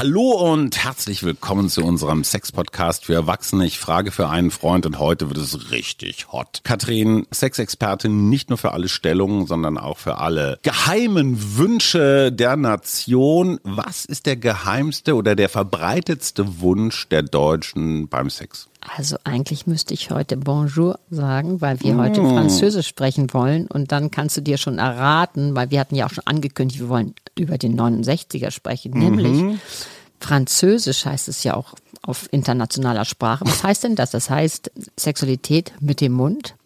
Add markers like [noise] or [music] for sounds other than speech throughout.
Hallo und herzlich willkommen zu unserem Sex-Podcast für Erwachsene. Ich frage für einen Freund und heute wird es richtig hot. Katrin, Sexexpertin nicht nur für alle Stellungen, sondern auch für alle geheimen Wünsche der Nation. Was ist der geheimste oder der verbreitetste Wunsch der Deutschen beim Sex? Also eigentlich müsste ich heute Bonjour sagen, weil wir heute Französisch sprechen wollen und dann kannst du dir schon erraten, weil wir hatten ja auch schon angekündigt, wir wollen über den 69er sprechen, nämlich Französisch heißt es ja auch auf internationaler Sprache. Was heißt denn das? Das heißt Sexualität mit dem Mund,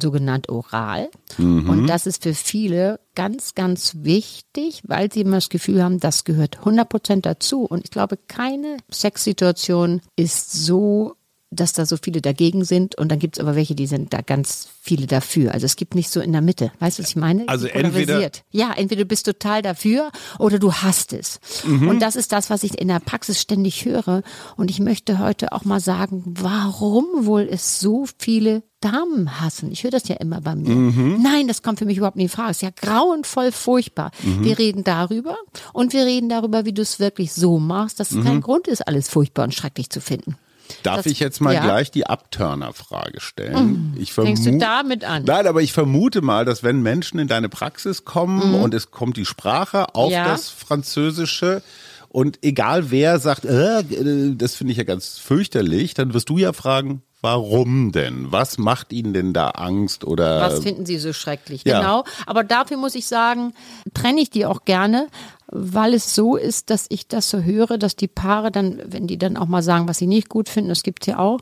sogenannt oral. Und das ist für viele ganz, ganz wichtig, weil sie immer das Gefühl haben, das gehört 100% dazu. Und ich glaube, keine Sexsituation ist so dass da so viele dagegen sind und dann gibt es aber welche, die sind da ganz viele dafür. Also es gibt nicht so in der Mitte. Weißt du, was ich meine? Also entweder-. Ja, entweder du bist total dafür oder du hasst es. Mhm. Und das ist das, was ich in der Praxis ständig höre. Und ich möchte heute auch mal sagen, warum wohl es so viele Damen hassen. Ich höre das ja immer bei mir. Mhm. Nein, das kommt für mich überhaupt nicht in Frage. Es ist ja grauenvoll furchtbar. Mhm. Wir reden darüber und wir reden darüber, wie du es wirklich so machst, dass es Mhm. kein Grund ist, alles furchtbar und schrecklich zu finden. Darf Das- ich jetzt mal ja. gleich die Abturner-Frage stellen? Ich Fängst du damit an? Nein, aber ich vermute mal, dass wenn Menschen in deine Praxis kommen und es kommt die Sprache auf Mhm. Ja. das Französische und egal wer sagt, äh, das finde ich ja ganz fürchterlich, dann wirst du ja fragen, warum denn? Was macht ihnen denn da Angst oder Was finden Sie so schrecklich? ja. Genau. Aber dafür muss ich sagen, trenne ich die auch gerne, weil es so ist, dass ich das so höre, dass die Paare dann, wenn die dann auch mal sagen, was sie nicht gut finden, das gibt's ja auch.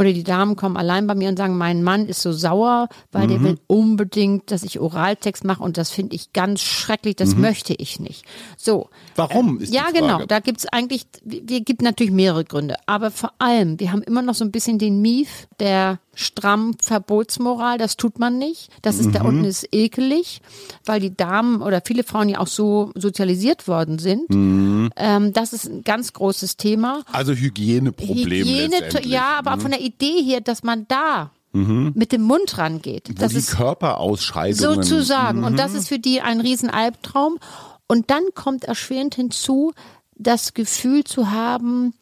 Oder die Damen kommen allein bei mir und sagen, mein Mann ist so sauer, weil Mhm. der will unbedingt, dass ich Oraltext mache und das finde ich ganz schrecklich, das möchte ich nicht. So. Warum ist die Ja, Frage. genau. Da gibt's eigentlich, wir gibt natürlich mehrere Gründe. Aber vor allem, wir haben immer noch so ein bisschen den Mief der stramm Verbotsmoral. Das tut man nicht. Das ist Mhm. da unten ist ekelig, weil die Damen oder viele Frauen ja auch so sozialisiert worden sind. Mhm. Ähm, das ist ein ganz großes Thema. also Hygieneproblem Hygiene. Mhm. ja, aber von der Idee hier, dass man da mit dem Mund rangeht. Wo das die ist Körperausscheidungen sozusagen. Und Mhm. das ist für die ein riesen Albtraum. Und dann kommt erschwerend hinzu, das Gefühl zu haben,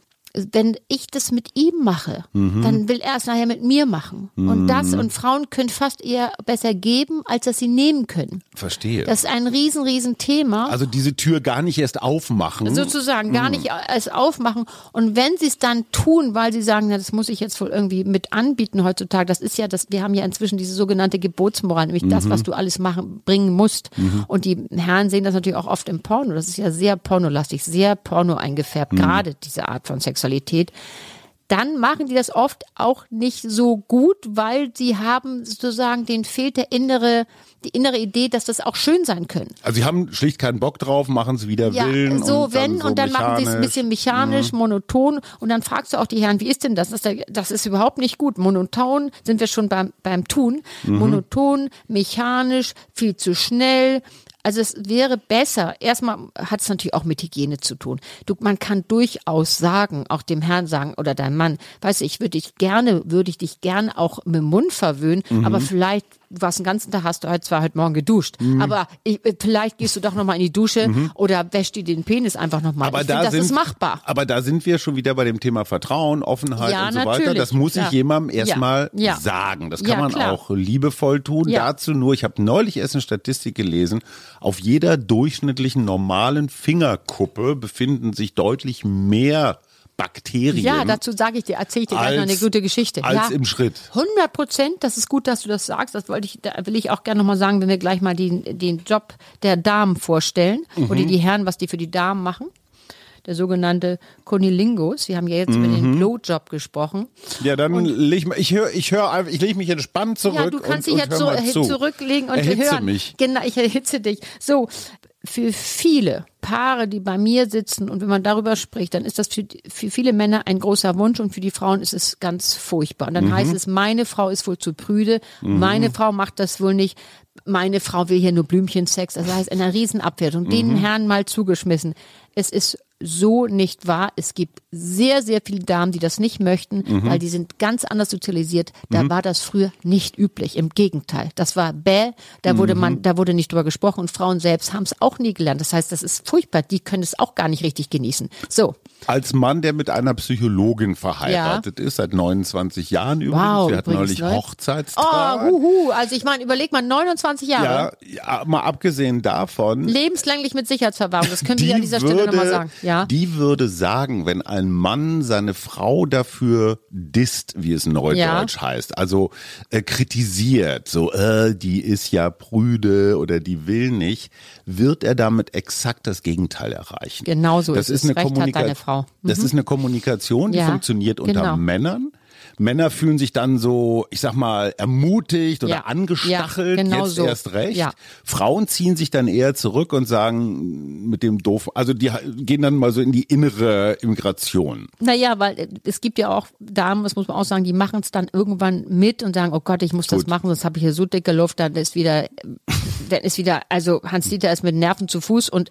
wenn ich das mit ihm mache, Mhm. dann will er es nachher mit mir machen. Und das, und Frauen können fast eher besser geben, als dass sie nehmen können. Verstehe. Das ist ein riesen, riesen Thema. also diese Tür gar nicht erst aufmachen. sozusagen gar nicht es aufmachen. Und wenn sie es dann tun, weil sie sagen, na, das muss ich jetzt wohl irgendwie mit anbieten heutzutage, das ist ja das, wir haben ja inzwischen diese sogenannte Gebotsmoral, nämlich das, was du alles machen, bringen musst. Und die Herren sehen das natürlich auch oft im Porno. Das ist ja sehr pornolastig, sehr porno eingefärbt, gerade diese Art von Sexualität. Dann machen die das oft auch nicht so gut, weil sie haben sozusagen, denen fehlt der innere, die innere Idee, dass das auch schön sein können. Also sie haben schlicht keinen Bock drauf, machen es wieder Ja, willen. so und wenn dann so und dann machen sie es ein mechanisch. bisschen mechanisch, monoton und dann fragst du auch die Herren, wie ist denn das? Das ist, das ist überhaupt nicht gut. Monoton sind wir schon beim, beim Tun. Monoton, mechanisch, viel zu schnell. Also es wäre besser. Erstmal hat es natürlich auch mit Hygiene zu tun. Du, man kann durchaus sagen, auch dem Herrn sagen oder deinem Mann, weißt du, ich würde dich gerne, würde ich dich gerne auch mit dem Mund verwöhnen, aber vielleicht du warst den ganzen Tag, hast du halt zwar heute Morgen geduscht, aber ich, äh, vielleicht gehst du doch nochmal in die Dusche oder wäschst dir den Penis einfach nochmal. Aber Ich da finde, das sind, ist machbar. Aber da sind wir schon wieder bei dem Thema Vertrauen, Offenheit Ja, und so weiter. Das muss ich klar. jemandem Ja, erstmal ja. sagen. Das kann Ja, man klar. auch liebevoll tun. Ja. Dazu nur, ich habe neulich erst eine Statistik gelesen, auf jeder durchschnittlichen normalen Fingerkuppe befinden sich deutlich mehr Bakterien. Ja, dazu sage ich dir, erzähle ich dir gleich noch eine gute Geschichte. als ja. im Schritt. 100 Prozent, das ist gut, dass du das sagst. Das wollte ich, da will ich auch gerne nochmal sagen, wenn wir gleich mal den, den Job der Damen vorstellen Mhm. oder die Herren, was die für die Damen machen. Der sogenannte Konilingus. Wir haben ja jetzt über Mhm. den Blowjob gesprochen. Ja, dann leg ich, höre, ich höre einfach, ich lege mich entspannt zurück. Ja, du kannst und, dich und jetzt so zu. zurücklegen und Erhitze hören. mich. Genau, ich erhitze dich. So, für viele Paare, die bei mir sitzen und wenn man darüber spricht, dann ist das für, für viele Männer ein großer Wunsch und für die Frauen ist es ganz furchtbar. Und dann heißt es, meine Frau ist wohl zu prüde, meine Frau macht das wohl nicht, meine Frau will hier nur Blümchensex. Das heißt, eine Riesenabwertung. Den Herrn mal zugeschmissen. Es ist so nicht wahr. Es gibt sehr, sehr viele Damen, die das nicht möchten, weil die sind ganz anders sozialisiert. Da war das früher nicht üblich. Im Gegenteil. Das war bäh. Da wurde man, da wurde nicht drüber gesprochen und Frauen selbst haben es auch nie gelernt. Das heißt, das ist furchtbar. Die können es auch gar nicht richtig genießen. So. Als Mann, der mit einer Psychologin verheiratet ist, seit 29 Jahren übrigens. Wow, Wir hatten übrigens, neulich ne? Hochzeitstag. Oh, huhu. Also ich meine, überleg mal, 29 Jahre. ja, ja, mal abgesehen davon, Lebenslänglich mit Sicherheitsverwahrung. Das können wir die an dieser Stelle würde, nochmal sagen. Ja. Die würde sagen, wenn ein Mann seine Frau dafür disst, wie es neudeutsch heißt, also äh, kritisiert, so, äh, die ist ja prüde oder die will nicht, wird er damit exakt das Gegenteil erreichen. Genau so das ist ist es. eine Recht hat deine Frau. Mhm. Das ist eine Kommunikation, die Ja, funktioniert unter genau. Männern. Männer fühlen sich dann so, ich sag mal, ermutigt oder Ja, angestachelt, ja, genau jetzt so. erst recht. Ja. Frauen ziehen sich dann eher zurück und sagen mit dem doof, also die gehen dann mal so in die innere Immigration. Naja, weil äh, es gibt ja auch Damen, das muss man auch sagen, die machen es dann irgendwann mit und sagen, oh Gott, ich muss das Gut. machen, sonst habe ich hier so dicke Luft, dann ist wieder, dann ist wieder, also Hans-Dieter ist mit Nerven zu Fuß und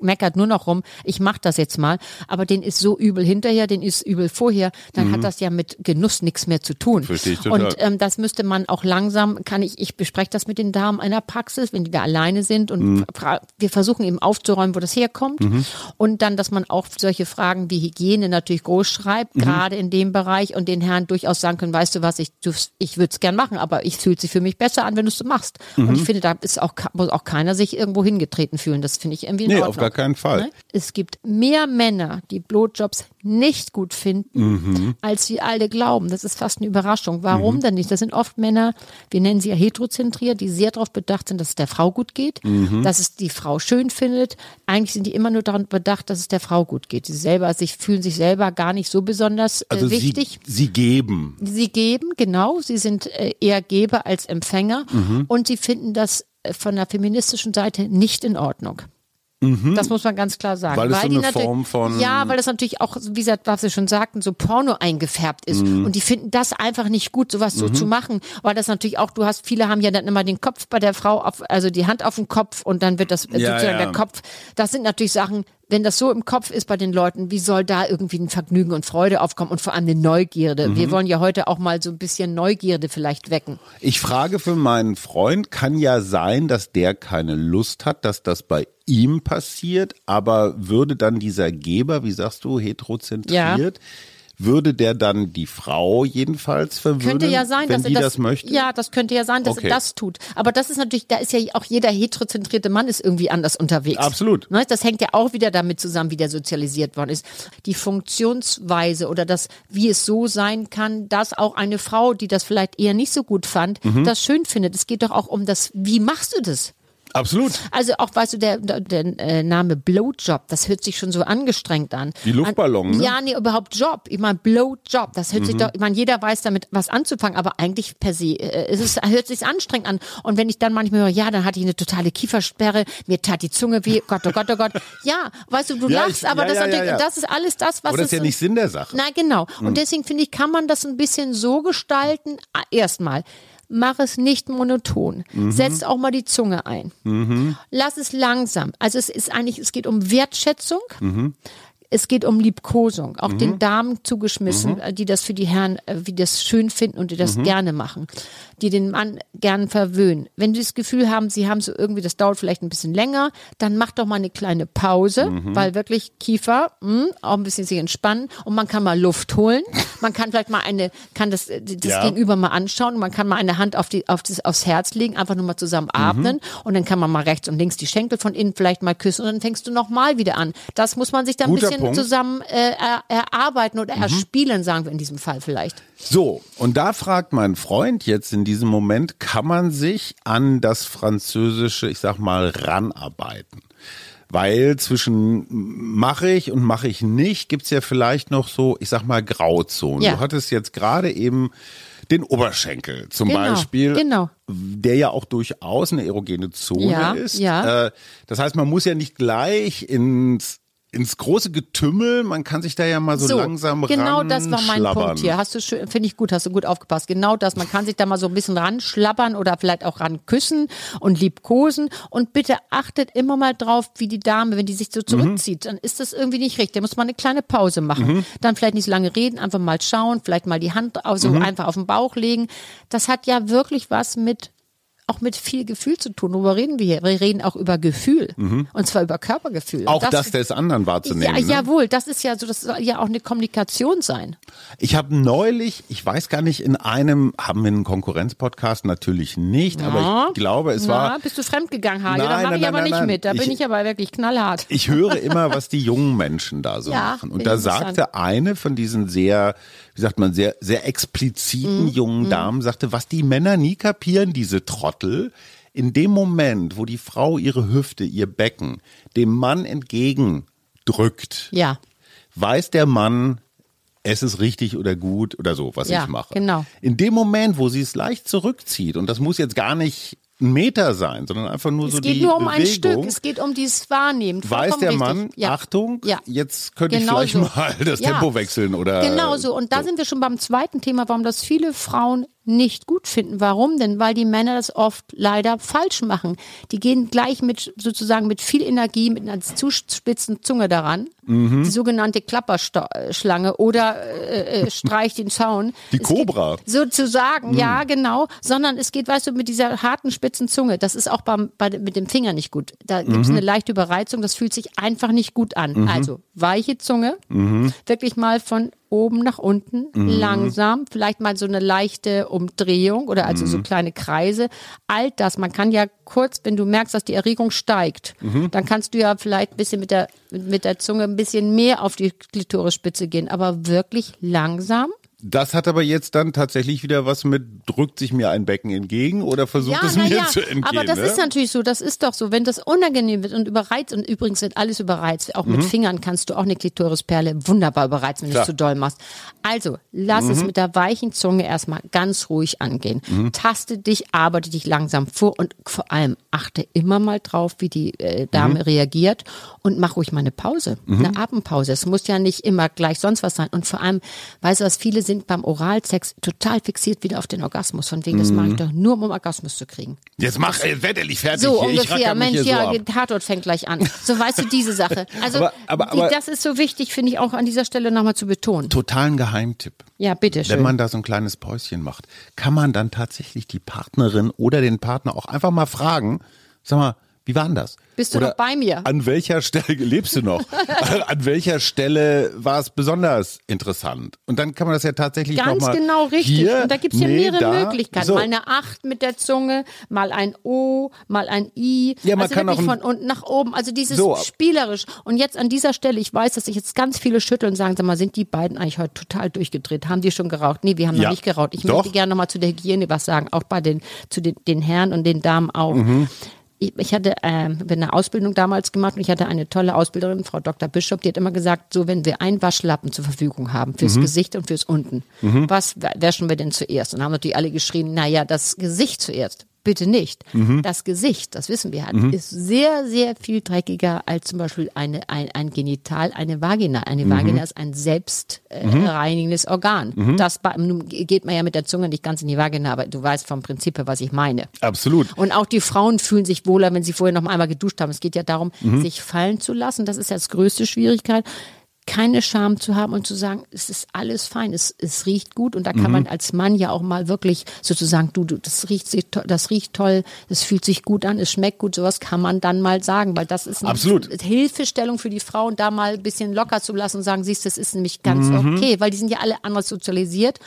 meckert nur noch rum, ich mach das jetzt mal, aber den ist so übel hinterher, den ist übel vorher, dann hat das ja mit Genuss nichts mehr zu tun. Mhm. Verstehe ich total. Und ähm, das müsste man auch langsam, kann ich, ich bespreche das mit den Damen einer Praxis, wenn die da alleine sind und Mhm. wir versuchen eben aufzuräumen, wo das herkommt. Und dann, dass man auch solche Fragen wie Hygiene natürlich groß schreibt, Mhm. gerade in dem Bereich und den Herren durchaus sagen können, weißt du was, ich, ich würde es gern machen, aber ich fühlt sich für mich besser an, wenn du es so machst. Mhm. Und ich finde, da ist auch, muss auch keiner sich irgendwo hingetreten fühlen. Das finde ich irgendwie in Nee, Ordnung. auf gar keinen Fall. Ne? Es gibt mehr Männer, die Blowjobs nicht gut finden, Mhm. als wir alle glauben. Das ist fast eine Überraschung. Warum denn nicht? Das sind oft Männer, wir nennen sie ja heterozentriert, die sehr darauf bedacht sind, dass es der Frau gut geht, Mhm. dass es die Frau schön findet. Eigentlich sind die immer nur daran bedacht, dass es der Frau gut geht. Sie selber sich fühlen sich selber gar nicht so besonders äh, Also wichtig. sie, sie geben. Sie geben, genau. Sie sind äh, eher Geber als Empfänger. Mhm. Und sie finden das von der feministischen Seite nicht in Ordnung. Das muss man ganz klar sagen. Mhm. Weil es so eine Form von- Ja, weil das natürlich auch, wie gesagt, was Sie schon sagten, so Porno eingefärbt ist. Mhm. Und die finden das einfach nicht gut, sowas so zu machen. Weil das natürlich auch, du hast, viele haben ja dann immer den Kopf bei der Frau, auf, also die Hand auf dem Kopf und dann wird das äh, Ja, sozusagen ja. der Kopf. Das sind natürlich Sachen, wenn das so im Kopf ist bei den Leuten, wie soll da irgendwie ein Vergnügen und Freude aufkommen und vor allem eine Neugierde? Mhm. Wir wollen ja heute auch mal so ein bisschen Neugierde vielleicht wecken. Ich frage für meinen Freund, kann ja sein, dass der keine Lust hat, dass das bei ihm passiert, aber würde dann dieser Geber, wie sagst du, heterozentriert, würde der dann die Frau jedenfalls verwöhnen, Könnte ja sein, wenn dass die er das, das, möchte? Ja, das könnte ja sein, dass Okay. er das tut. Aber das ist natürlich, da ist ja auch jeder heterozentrierte Mann ist irgendwie anders unterwegs. Absolut. Ne, Das hängt ja auch wieder damit zusammen, wie der sozialisiert worden ist. Die Funktionsweise oder das, wie es so sein kann, dass auch eine Frau, die das vielleicht eher nicht so gut fand, Mhm. das schön findet. Es geht doch auch um das, wie machst du das? Absolut. Also auch, weißt du, der, der, der äh, Name Blowjob, das hört sich schon so angestrengt an. Wie Luftballon, an, ne? Ja, nee, überhaupt Job. Ich meine, Blowjob, das hört sich Mhm. doch, ich meine, jeder weiß damit was anzufangen, aber eigentlich per se, äh, es ist, hört sich anstrengend an. Und wenn ich dann manchmal höre, ja, dann hatte ich eine totale Kiefersperre, mir tat die Zunge weh, Gott, oh Gott, oh Gott. [laughs] Ja, weißt du, du Ja, lachst, ich- aber ja, das, ja, das ist alles das, was Aber das ist ja nicht Sinn der Sache. na genau. Hm. Und deswegen finde ich, kann man das ein bisschen so gestalten. Ah, Erstmal, mach es nicht monoton. Mhm. Setz auch mal die Zunge ein. Lass es langsam. Also es ist eigentlich, es geht um Wertschätzung. Mhm. Es geht um Liebkosung, auch den Damen zugeschmissen, Mhm. die das für die Herren, äh, die das schön finden und die das gerne machen, die den Mann gern verwöhnen. Wenn die das Gefühl haben, sie haben so irgendwie, das dauert vielleicht ein bisschen länger, dann mach doch mal eine kleine Pause, Mhm. weil wirklich Kiefer, mh, auch ein bisschen sich entspannen und man kann mal Luft holen. Man kann vielleicht mal eine, kann das, äh, das Ja. Gegenüber mal anschauen man kann mal eine Hand auf die, auf das, aufs Herz legen, einfach nur mal zusammen atmen Mhm. und dann kann man mal rechts und links die Schenkel von innen vielleicht mal küssen und dann fängst du nochmal wieder an. Das muss man sich dann ein Guter bisschen Punkt. zusammen äh, er, erarbeiten oder Mhm. erspielen, sagen wir in diesem Fall vielleicht. So, und da fragt mein Freund jetzt in diesem Moment, kann man sich an das französische, ich sag mal, ranarbeiten? Weil zwischen mache ich und mache ich nicht, gibt's ja vielleicht noch so, ich sag mal, Grauzonen. Ja. Du hattest jetzt gerade eben den Oberschenkel zum Genau, Beispiel, genau. der ja auch durchaus eine erogene Zone Ja, ist. ja. Äh, das heißt, man muss ja nicht gleich ins ins große Getümmel, man kann sich da ja mal so, langsam genau das war mein. Punkt hier. Hast du schön, finde ich gut, hast du gut aufgepasst. Genau das, man kann sich da mal so ein bisschen ranschlabbern oder vielleicht auch ran küssen und liebkosen und bitte achtet immer mal drauf, wie die Dame, wenn die sich so zurückzieht, dann ist das irgendwie nicht richtig. Da muss man eine kleine Pause machen. Dann vielleicht nicht so lange reden, einfach mal schauen, vielleicht mal die Hand also einfach auf den Bauch legen. Das hat ja wirklich was mit auch mit viel Gefühl zu tun. Worüber reden wir hier? Wir reden auch über Gefühl. Und zwar über Körpergefühl. Auch Und das, des anderen wahrzunehmen. ja, ne? jawohl, das ist ja so, das soll ja auch eine Kommunikation sein. Ich habe neulich, ich weiß gar nicht, in einem, haben wir einen Konkurrenzpodcast? Natürlich nicht, aber ich glaube, es Na, war, bist du fremdgegangen, Hajo? Da mache ich aber nein, nicht nein, mit. Da ich- bin ich aber wirklich knallhart. ich höre immer, was die jungen Menschen da so Ja, machen. Und da sagte eine von diesen sehr, wie sagt man, sehr, sehr expliziten Mhm. jungen Damen, sagte, was die Männer nie kapieren, diese Trottel, in dem Moment, wo die Frau ihre Hüfte, ihr Becken dem Mann entgegendrückt, Ja. weiß der Mann, es ist richtig oder gut oder so, was Ja, ich mache. genau. In dem Moment, wo sie es leicht zurückzieht, und das muss jetzt gar nicht ein Meter sein, sondern einfach nur Es so geht die nur um ein Bewegung, Stück. Es geht um dieses Wahrnehmen. weiß Vollkommen der richtig. Mann, ja. Achtung, Ja. jetzt könnte Genau ich vielleicht so. [laughs] mal das Ja. Tempo wechseln oder Genau so. Und da sind wir schon beim zweiten Thema, warum das viele Frauen nicht gut finden. Warum denn? Weil die Männer das oft leider falsch machen. Die gehen gleich mit sozusagen mit viel Energie, mit einer zu spitzen Zunge daran. Mhm. Die sogenannte Klapperschlange oder äh, äh, Streich den Zaun. Die Es geht Cobra. Mhm. Sozusagen, ja, genau. Sondern es geht, weißt du, mit dieser harten, spitzen Zunge. Das ist auch beim, bei, mit dem Finger nicht gut. Da gibt Mhm. es eine leichte Überreizung. Das fühlt sich einfach nicht gut an. Also weiche Zunge, Mhm. wirklich mal von oben nach unten, langsam, vielleicht mal so eine leichte Umdrehung oder also Mhm. so kleine Kreise. All das, man kann ja kurz, wenn du merkst, dass die Erregung steigt, Mhm. dann kannst du ja vielleicht ein bisschen mit der, mit der Zunge ein bisschen mehr auf die Klitorisspitze gehen, aber wirklich langsam. Das hat aber jetzt dann tatsächlich wieder was mit, drückt sich mir ein Becken entgegen oder versucht es na mir ja, zu entgehen. aber das ne? ist natürlich so, das ist doch so, wenn das unangenehm wird und überreizt, und übrigens wird alles überreizt, auch mit Fingern kannst du auch eine Klitorisperle wunderbar überreizen, wenn du es zu doll machst. Also, lass es mit der weichen Zunge erstmal ganz ruhig angehen. Taste dich, arbeite dich langsam vor und vor allem achte immer mal drauf, wie die äh, Dame reagiert und mach ruhig mal eine Pause, eine Atempause. Es muss ja nicht immer gleich sonst was sein. Und vor allem, weißt du was, viele sind beim Oralsex total fixiert wieder auf den Orgasmus. Von wegen, das mache ich doch nur, um Orgasmus zu kriegen. Jetzt mach, jetzt werd endlich fertig So hier. Ungefähr, Mensch, so ja, der Tatort fängt gleich an. So weißt du diese Sache. [laughs] Also Aber- aber- die, aber- das ist so wichtig, finde ich auch an dieser Stelle nochmal zu betonen. Totalen Geheimtipp. Ja, bitte Wenn man da so ein kleines Päuschen macht, kann man dann tatsächlich die Partnerin oder den Partner auch einfach mal fragen, sag mal, wie war denn das? Bist du Oder noch bei mir? An welcher Stelle [laughs] lebst du noch? [laughs] an welcher Stelle war es besonders interessant? Und dann kann man das ja tatsächlich Ganz noch mal genau richtig. Hier, und da gibt's ja nee, mehrere da. Möglichkeiten. So. Mal eine Acht mit der Zunge, mal ein O, mal ein I. Ja, man also kann wirklich auch von unten nach oben. Also dieses So. spielerisch. Und jetzt an dieser Stelle, ich weiß, dass sich jetzt ganz viele schütteln und sagen, sag mal, sind die beiden eigentlich heute total durchgedreht? Haben die schon geraucht? Nee, wir haben Ja. noch nicht geraucht. Ich Doch. möchte gerne nochmal zu der Hygiene was sagen, auch bei den, zu den, den Herren und den Damen auch. Mhm. Ich, ich hatte ähm, eine Ausbildung damals gemacht und ich hatte eine tolle Ausbilderin, Frau Dr. Bischof, die hat immer gesagt, so wenn wir einen Waschlappen zur Verfügung haben, fürs Mhm. Gesicht und fürs Unten, was wäschen wir denn zuerst? Und haben natürlich alle geschrien, na ja, das Gesicht zuerst. Bitte nicht. Mhm. Das Gesicht, das wissen wir, hat, ist sehr, sehr viel dreckiger als zum Beispiel eine, ein, ein Genital, eine Vagina. Eine Mhm. Vagina ist ein selbst äh, reinigendes Organ. Das bei- nun geht man ja mit der Zunge nicht ganz in die Vagina, aber du weißt vom Prinzip her, was ich meine. Absolut. Und auch die Frauen fühlen sich wohler, wenn sie vorher noch einmal geduscht haben. Es geht ja darum, Mhm. sich fallen zu lassen. Das ist ja das größte Schwierigkeit. Keine Scham zu haben und zu sagen, es ist alles fein, es, es riecht gut und da kann Mhm. man als Mann ja auch mal wirklich sozusagen, du, du, das riecht, das riecht toll, es fühlt sich gut an, es schmeckt gut, sowas kann man dann mal sagen, weil das ist eine Absolut. Hilfestellung für die Frauen, da mal ein bisschen locker zu lassen und sagen, siehst, das ist nämlich ganz Mhm. okay, weil die sind ja alle anders sozialisiert.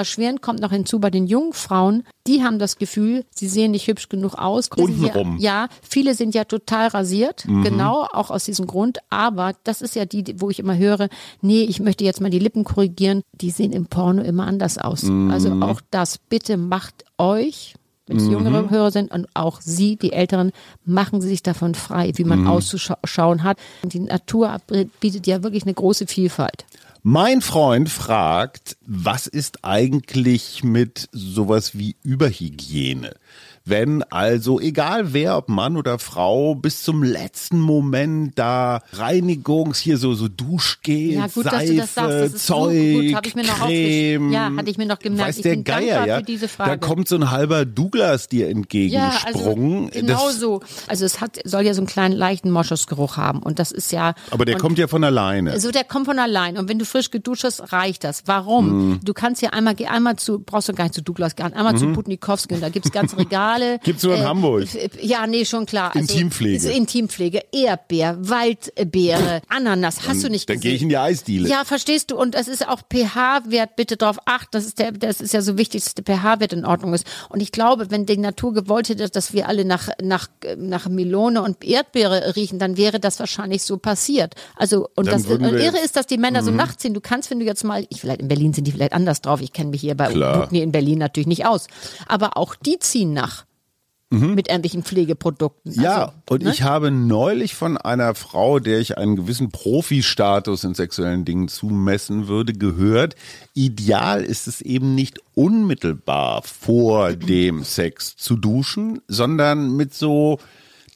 Erschwerend kommt noch hinzu bei den jungen Frauen, die haben das Gefühl, sie sehen nicht hübsch genug aus. Untenrum. Ja, ja, viele sind ja total rasiert, Mhm. genau, auch aus diesem Grund. Aber das ist ja die, wo ich immer höre, nee, ich möchte jetzt mal die Lippen korrigieren. Die sehen im Porno immer anders aus. Mhm. Also auch das, bitte macht euch, wenn es jüngere Hörer sind und auch Sie, die Älteren, machen Sie sich davon frei, wie Mhm. man auszuschauen hat. Die Natur bietet ja wirklich eine große Vielfalt. Mein Freund fragt, was ist eigentlich mit sowas wie Überhygiene? Wenn also egal wer, ob Mann oder Frau, bis zum letzten Moment da Reinigungs, hier so, so Duschgel, ja, gut, Seife, dass du das sagst. Das Zeug, gut, ich mir noch Creme, ja, hatte ich mir noch gemerkt. Weiß ich der bin Geier, ja? für diese Frage. Da kommt so ein halber Douglas dir entgegensprungen. Ja, also, genau so. Also es hat, soll ja so einen kleinen leichten Moschusgeruch haben und das ist ja. Aber der und, kommt ja von alleine. So, der kommt von allein und wenn du frisch geduscht hast, reicht das. Warum? Mhm. Du kannst ja einmal, geh einmal zu, brauchst du gar nicht zu Douglas gehen, einmal mhm. zu Putnikowski und da gibt's ganze [laughs] Regale Regale. Gibt's nur in äh, Hamburg. Ja, nee, schon klar. Also, Intimpflege. Intimpflege, Erdbeer, Waldbeere, Ananas, hast du nicht Dann gehe ich in die Eisdiele. Ja, verstehst du? Und es ist auch pH-Wert, bitte drauf achten. Das ist der, das ist ja so wichtig, dass der pH-Wert in Ordnung ist. Und ich glaube, wenn die Natur gewollt hätte, dass wir alle nach, nach, nach Melone und Erdbeere riechen, dann wäre das wahrscheinlich so passiert. Also, und dann das und irre ist, dass die Männer mhm. so nachts sind. Du kannst, wenn du jetzt mal, ich vielleicht in Berlin sind die vielleicht anders drauf. Ich kenne mich hier bei Bukni in Berlin natürlich nicht aus. Aber auch die ziehen nach mhm. mit irgendwelchen Pflegeprodukten. Ja, also, und ne? ich habe neulich von einer Frau, der ich einen gewissen Profi-Status in sexuellen Dingen zumessen würde, gehört, ideal ist es eben nicht unmittelbar vor dem Sex zu duschen, sondern mit so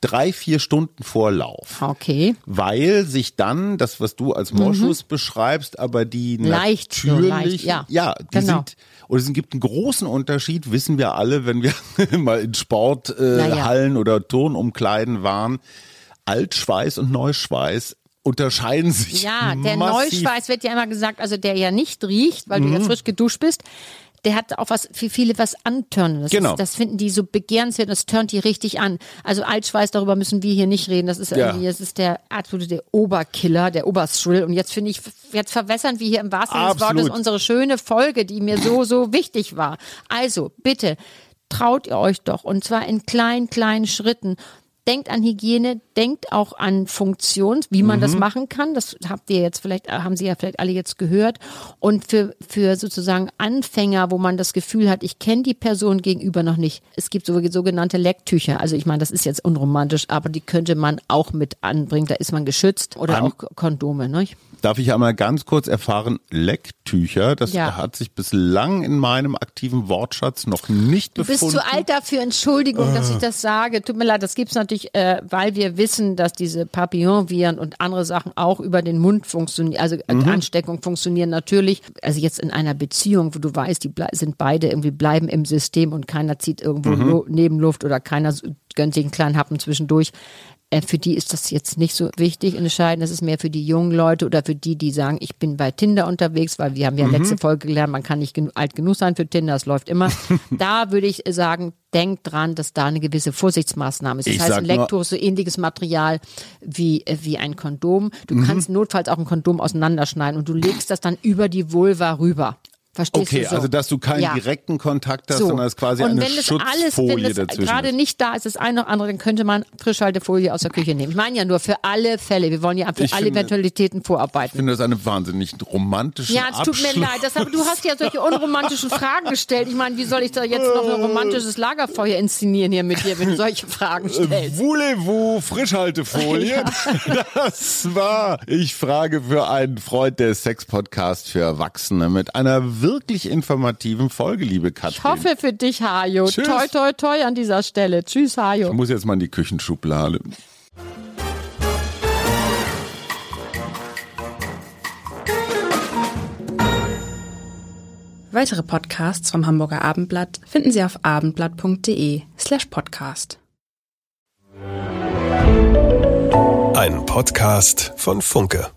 drei, vier Stunden Vorlauf. Okay. Weil sich dann, das, was du als Moschus mhm. beschreibst, aber die leicht, natürlich, so leicht, ja, ja die genau. sind, und es gibt einen großen Unterschied, wissen wir alle, wenn wir [laughs] mal in Sporthallen äh, ja. oder Turnumkleiden waren. Altschweiß und Neuschweiß unterscheiden sich. Ja, der massiv. Neuschweiß wird ja immer gesagt, also der ja nicht riecht, weil mhm. du ja mhm. frisch geduscht bist der hat auch was für viele was antörnendes. Genau. Das, das finden die so begehrenswert, das turnt die richtig an. Also Altschweiß, darüber müssen wir hier nicht reden. Das ist ja. das ist der absolute der Oberkiller, der Oberstrill. Und jetzt finde ich, jetzt verwässern wir hier im wahrsten Sinne des Wortes unsere schöne Folge, die mir so, so wichtig war. Also, bitte, traut ihr euch doch. Und zwar in kleinen, kleinen Schritten denkt an Hygiene, denkt auch an Funktion, wie man mhm. das machen kann. Das habt ihr jetzt vielleicht, haben Sie ja vielleicht alle jetzt gehört. Und für, für sozusagen Anfänger, wo man das Gefühl hat, ich kenne die Person gegenüber noch nicht. Es gibt so, sogenannte Lecktücher. Also ich meine, das ist jetzt unromantisch, aber die könnte man auch mit anbringen. Da ist man geschützt oder an auch Kondome. Ne? Darf ich einmal ganz kurz erfahren, Lecktücher, das ja. hat sich bislang in meinem aktiven Wortschatz noch nicht befunden. Du bist zu alt dafür, Entschuldigung, äh. dass ich das sage. Tut mir leid, das gibt's natürlich, äh, weil wir wissen, dass diese Papillonviren und andere Sachen auch über den Mund funktionieren, also äh, mhm. Ansteckung funktionieren natürlich. Also jetzt in einer Beziehung, wo du weißt, die sind beide irgendwie bleiben im System und keiner zieht irgendwo mhm. Nebenluft oder keiner gönnt sich einen kleinen Happen zwischendurch. Äh, für die ist das jetzt nicht so wichtig entscheidend. Das ist mehr für die jungen Leute oder für die, die sagen, ich bin bei Tinder unterwegs, weil wir haben ja mhm. letzte Folge gelernt, man kann nicht alt genug sein für Tinder, es läuft immer. [laughs] da würde ich sagen, denkt dran, dass da eine gewisse Vorsichtsmaßnahme ist. Das ich heißt, ein Lektor ist so ähnliches Material wie, äh, wie ein Kondom. Du mhm. kannst notfalls auch ein Kondom auseinanderschneiden und du legst das dann über die Vulva rüber. Verstehst okay, du so? also dass du keinen ja. direkten Kontakt hast, so. sondern es ist quasi und eine wenn das alles, wenn das dazwischen gerade nicht da ist, das eine oder andere, dann könnte man Frischhaltefolie aus der Küche nehmen. Ich meine ja nur für alle Fälle. Wir wollen ja für ich alle finde, Eventualitäten vorarbeiten. Ich finde das eine wahnsinnig romantische Ja, es tut mir leid. Das, aber du hast ja solche unromantischen Fragen gestellt. Ich meine, wie soll ich da jetzt noch ein romantisches Lagerfeuer inszenieren hier mit dir, wenn du solche Fragen stellst? Voulez-vous Frischhaltefolie? [laughs] Ja. Das war, ich frage für einen Freund der Sex-Podcast für Erwachsene mit einer wirklich informativen Folge, liebe Katrin. Ich hoffe für dich, Hajo. Tschüss. Toi, toi, toi an dieser Stelle. Tschüss, Hajo. Ich muss jetzt mal in die Küchenschublade. Weitere Podcasts vom Hamburger Abendblatt finden Sie auf abendblatt.de slash podcast. Ein Podcast von Funke.